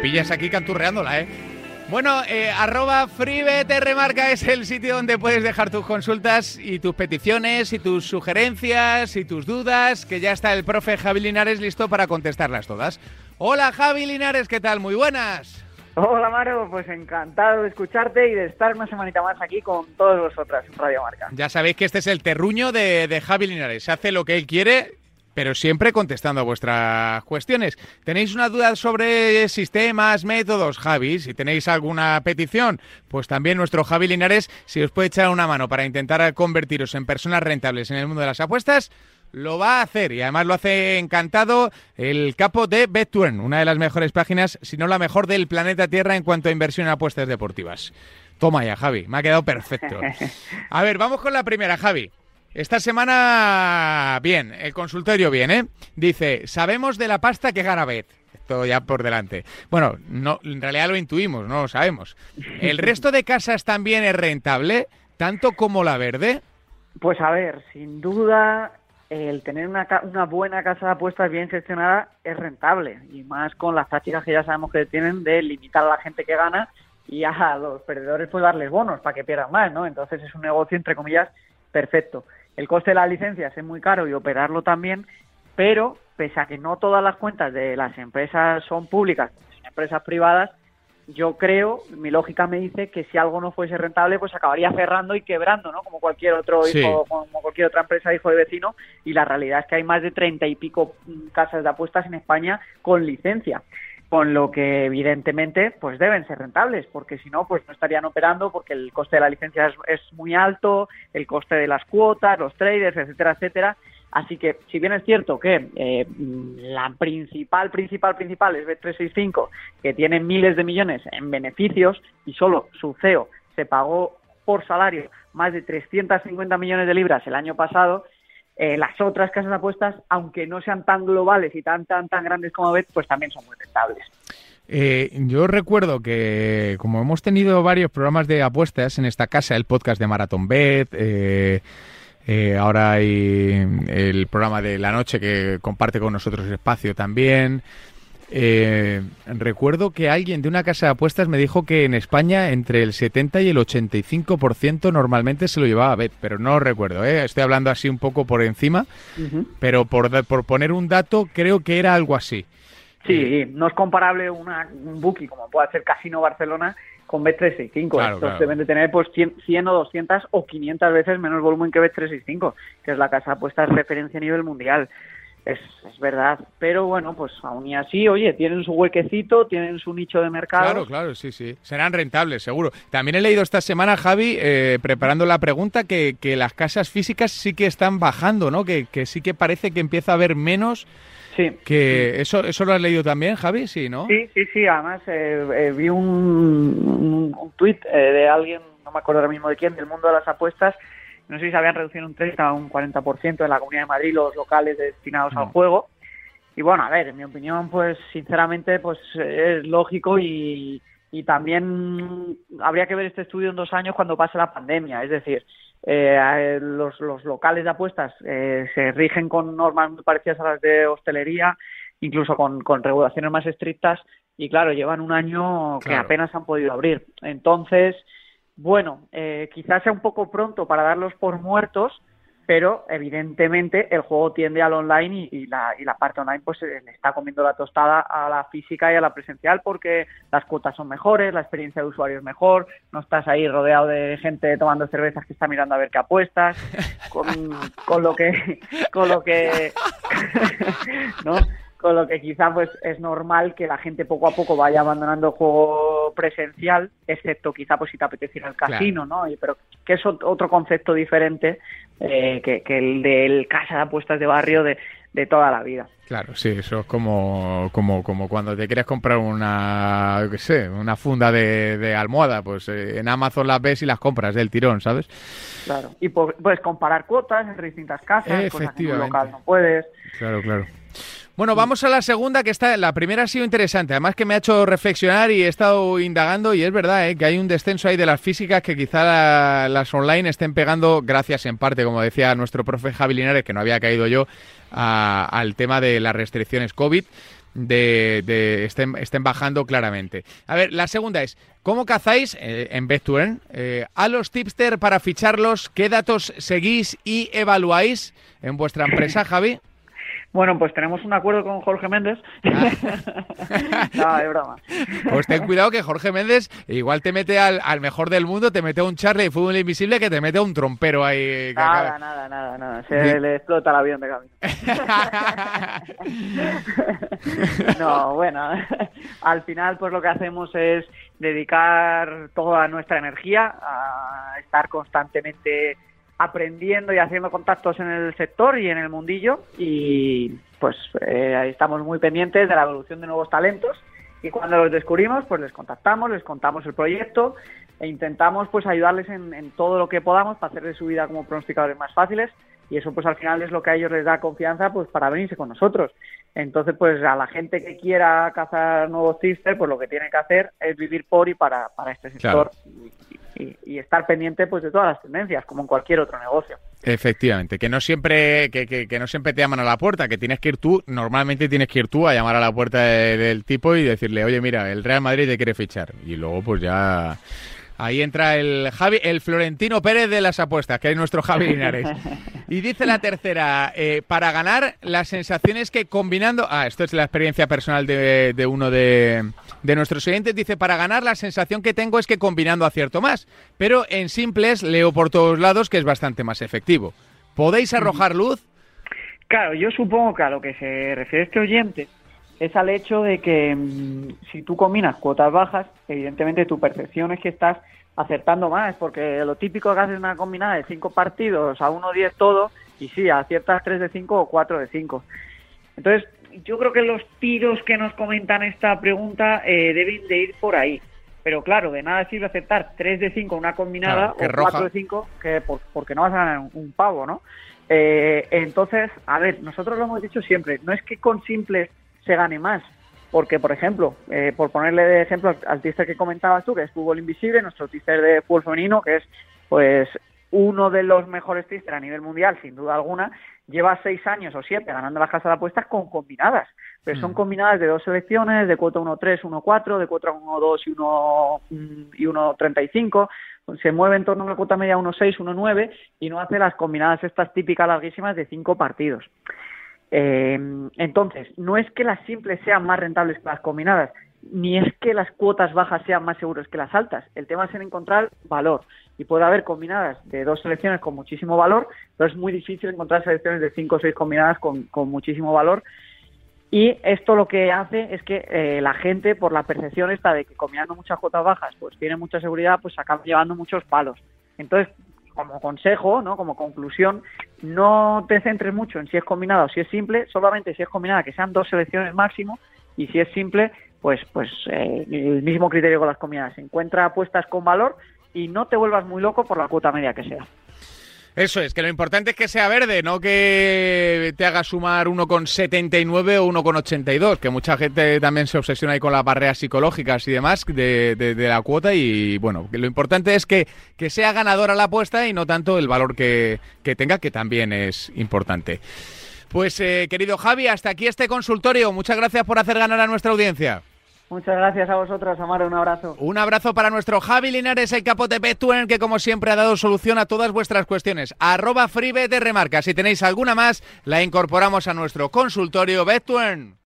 pillas aquí canturreándola, ¿eh? Bueno, eh, arroba FreeBTRmarca es el sitio donde puedes dejar tus consultas y tus peticiones y tus sugerencias y tus dudas, que ya está el profe Javi Linares listo para contestarlas todas. Hola Javi Linares, ¿qué tal? Muy buenas. Hola Maro, pues encantado de escucharte y de estar una semanita más aquí con todos vosotras en Radio Marca. Ya sabéis que este es el terruño de, de Javi Linares, hace lo que él quiere pero siempre contestando a vuestras cuestiones. ¿Tenéis una duda sobre sistemas, métodos, Javi? Si tenéis alguna petición, pues también nuestro Javi Linares, si os puede echar una mano para intentar convertiros en personas rentables en el mundo de las apuestas, lo va a hacer y además lo hace encantado el capo de BetTuern, una de las mejores páginas, si no la mejor del planeta Tierra en cuanto a inversión en apuestas deportivas. Toma ya, Javi, me ha quedado perfecto. A ver, vamos con la primera, Javi. Esta semana, bien, el consultorio bien, ¿eh? Dice, sabemos de la pasta que gana Bet. Esto ya por delante. Bueno, no, en realidad lo intuimos, no lo sabemos. ¿El resto de casas también es rentable, tanto como la verde? Pues a ver, sin duda, el tener una, una buena casa de apuestas bien gestionada es rentable. Y más con las tácticas que ya sabemos que tienen de limitar a la gente que gana y a los perdedores pues darles bonos para que pierdan más, ¿no? Entonces es un negocio, entre comillas, perfecto. El coste de las licencias es muy caro y operarlo también, pero pese a que no todas las cuentas de las empresas son públicas, son empresas privadas, yo creo, mi lógica me dice que si algo no fuese rentable, pues acabaría cerrando y quebrando, ¿no? Como cualquier otro hijo, como cualquier otra empresa hijo de vecino. Y la realidad es que hay más de treinta y pico casas de apuestas en España con licencia con lo que evidentemente pues deben ser rentables porque si no pues no estarían operando porque el coste de la licencia es, muy alto el coste de las cuotas los traders etcétera etcétera. Así que si bien es cierto que eh, la principal principal principal es Bet365 que tiene miles de millones en beneficios y solo su CEO se pagó por salario más de 350 millones de libras el año pasado eh, las otras casas de apuestas, aunque no sean tan globales y tan, tan, tan grandes como Bet, pues también son muy rentables. Eh, yo recuerdo que como hemos tenido varios programas de apuestas en esta casa, el podcast de Marathon Bet, eh, ahora hay el programa de la noche que comparte con nosotros espacio también. Eh, recuerdo que alguien de una casa de apuestas me dijo que en España entre el 70 y el 85% normalmente se lo llevaba a Bet, pero no recuerdo, ¿eh? estoy hablando así un poco por encima, pero por, por poner un dato creo que era algo así. Sí, eh, no es comparable una, un bookie como puede ser Casino Barcelona con Bet365. Claro, Estos deben de tener pues 100, o 200 o 500 veces menos volumen que Bet365, que es la casa de apuestas referencia a nivel mundial. Es, es, verdad, pero bueno, pues aún y así, oye, tienen su huequecito, tienen su nicho de mercado. Claro, claro, sí, sí, serán rentables, seguro. También he leído esta semana, Javi, eh, preparando la pregunta, que, que, las casas físicas sí que están bajando, ¿no? Que, que sí que parece que empieza a haber menos. Sí. Que eso, eso lo has leído también, Javi, sí, ¿no? Sí, sí, sí. Además eh, eh, vi un, un, un tuit de alguien, no me acuerdo ahora mismo de quién, del mundo de las apuestas, no sé si se habían reducido un 30 o un 40% en la Comunidad de Madrid los locales destinados al juego. Y bueno, a ver, en mi opinión, pues sinceramente, pues es lógico y, y también habría que ver este estudio en dos años cuando pase la pandemia. Es decir, eh, los, los, locales de apuestas eh, se rigen con normas muy parecidas a las de hostelería, incluso con, con regulaciones más estrictas, y claro, llevan un año que apenas han podido abrir. Entonces, bueno, eh, quizás sea un poco pronto para darlos por muertos, pero evidentemente el juego tiende al online y, la, y la parte online pues le está comiendo la tostada a la física y a la presencial porque las cuotas son mejores, la experiencia de usuario es mejor, no estás ahí rodeado de gente tomando cervezas que está mirando a ver qué apuestas, con, con lo que, con lo que, ¿no? Con lo que quizá pues es normal que la gente poco a poco vaya abandonando el juego presencial, excepto quizá pues si te apeteciera el casino, ¿no? Pero que es otro concepto diferente eh, que, el del casa de apuestas de barrio de, de toda la vida. Claro, sí, eso es como, como, como cuando te quieres comprar una, qué sé, una funda de, de almohada, pues eh, en Amazon las ves y las compras del tirón, ¿sabes? Claro, y puedes comparar cuotas entre distintas casas, cosas que en un local no puedes. Claro, claro. Bueno, vamos a la segunda, que está. La primera ha sido interesante, además que me ha hecho reflexionar y he estado indagando, y es verdad ¿eh? que hay un descenso ahí de las físicas que quizá las online estén pegando, gracias en parte, como decía nuestro profe Javi Linares, que no había caído yo, al tema de las restricciones COVID. de, estén, estén, bajando claramente. A ver, la segunda es, ¿cómo cazáis eh, en Bettuern eh, a los tipster para ficharlos? ¿Qué datos seguís y evaluáis en vuestra empresa, Javi? Bueno, pues tenemos un acuerdo con Jorge Méndez. no, es broma. Pues ten cuidado que Jorge Méndez igual te mete al, mejor del mundo, te mete un Charlie de fútbol invisible que te mete un trompero ahí. Nada, nada, nada, nada. Se le explota el avión de camino. no, bueno, al final pues lo que hacemos es dedicar toda nuestra energía a estar constantemente aprendiendo y haciendo contactos en el sector y en el mundillo. Y pues eh, estamos muy pendientes de la evolución de nuevos talentos. Y cuando los descubrimos pues les contactamos, les contamos el proyecto e intentamos pues ayudarles en, todo lo que podamos para hacerles su vida como pronosticadores más fáciles. Y eso pues al final es lo que a ellos les da confianza pues para venirse con nosotros. Entonces pues a la gente que quiera cazar nuevos twister pues lo que tiene que hacer es vivir por y para, para este sector. Y, estar pendiente pues de todas las tendencias, como en cualquier otro negocio. Efectivamente, que no siempre que, que, no siempre te llaman a la puerta, que tienes que ir tú, normalmente tienes que ir tú a llamar a la puerta del tipo y decirle, oye, mira, el Real Madrid te quiere fichar. Y luego pues ya Ahí entra el Javi, el Florentino Pérez de las apuestas, que es nuestro Javi Linares. Y dice la tercera, eh, para ganar, las sensaciones que combinando. Ah, esto es la experiencia personal de, uno de, nuestros oyentes. Dice, para ganar, la sensación que tengo es que combinando acierto más. Pero en simples leo por todos lados que es bastante más efectivo. ¿Podéis arrojar luz? Claro, yo supongo que a lo que se refiere este oyente es al hecho de que mm, si tú combinas cuotas bajas, evidentemente tu percepción es que estás acertando más, porque lo típico que haces una combinada de cinco partidos a 1-10 todo, y sí, aciertas 3 de 5 o 4 de 5. Entonces, yo creo que los tiros que nos comentan esta pregunta eh, deben de ir por ahí. Pero claro, de nada sirve aceptar 3 de 5 una combinada o 4 de 5 que porque no vas a ganar un pavo, ¿no? Eh, entonces, a ver, nosotros lo hemos dicho siempre, no es que con simples se gane más. Porque, por ejemplo, eh, por ponerle de ejemplo al teaser que comentabas tú, que es Fútbol Invisible, nuestro teaser de fútbol femenino, que es pues uno de los mejores teasers a nivel mundial, sin duda alguna, lleva seis años o siete ganando las casas de apuestas con combinadas. Pero son mm. combinadas de dos selecciones, de cuota 1-3, 1-4, de cuota 1-2 y 1 y 1-35. Se mueve en torno a una cuota media 1-6, 1-9 y no hace las combinadas estas típicas larguísimas de cinco partidos. Eh, entonces, no es que las simples sean más rentables que las combinadas, ni es que las cuotas bajas sean más seguras que las altas. El tema es en encontrar valor. Y puede haber combinadas de dos selecciones con muchísimo valor, pero es muy difícil encontrar selecciones de cinco o seis combinadas con, muchísimo valor. Y esto lo que hace es que eh, la gente, por la percepción esta de que combinando muchas cuotas bajas, pues tiene mucha seguridad, pues acaba llevando muchos palos. Entonces, como consejo, ¿no? como conclusión, no te centres mucho en si es combinada o si es simple, solamente si es combinada que sean dos selecciones máximo y si es simple, pues, pues eh, el mismo criterio con las combinadas. Encuentra apuestas con valor y no te vuelvas muy loco por la cuota media que sea. Eso es, que lo importante es que sea verde, no que te haga sumar 1,79 o 1,82, que mucha gente también se obsesiona ahí con las barreras psicológicas y demás de, la cuota y bueno, lo importante es que, que, sea ganadora la apuesta y no tanto el valor que, tenga, que también es importante. Pues eh, querido Javi, hasta aquí este consultorio. Muchas gracias por hacer ganar a nuestra audiencia. Muchas gracias a vosotros, Amaro. Un abrazo. Un abrazo para nuestro Javi Linares, el capote Betuen, que como siempre ha dado solución a todas vuestras cuestiones. Arroba Freebet de Remarca. Si tenéis alguna más, la incorporamos a nuestro consultorio Betuen.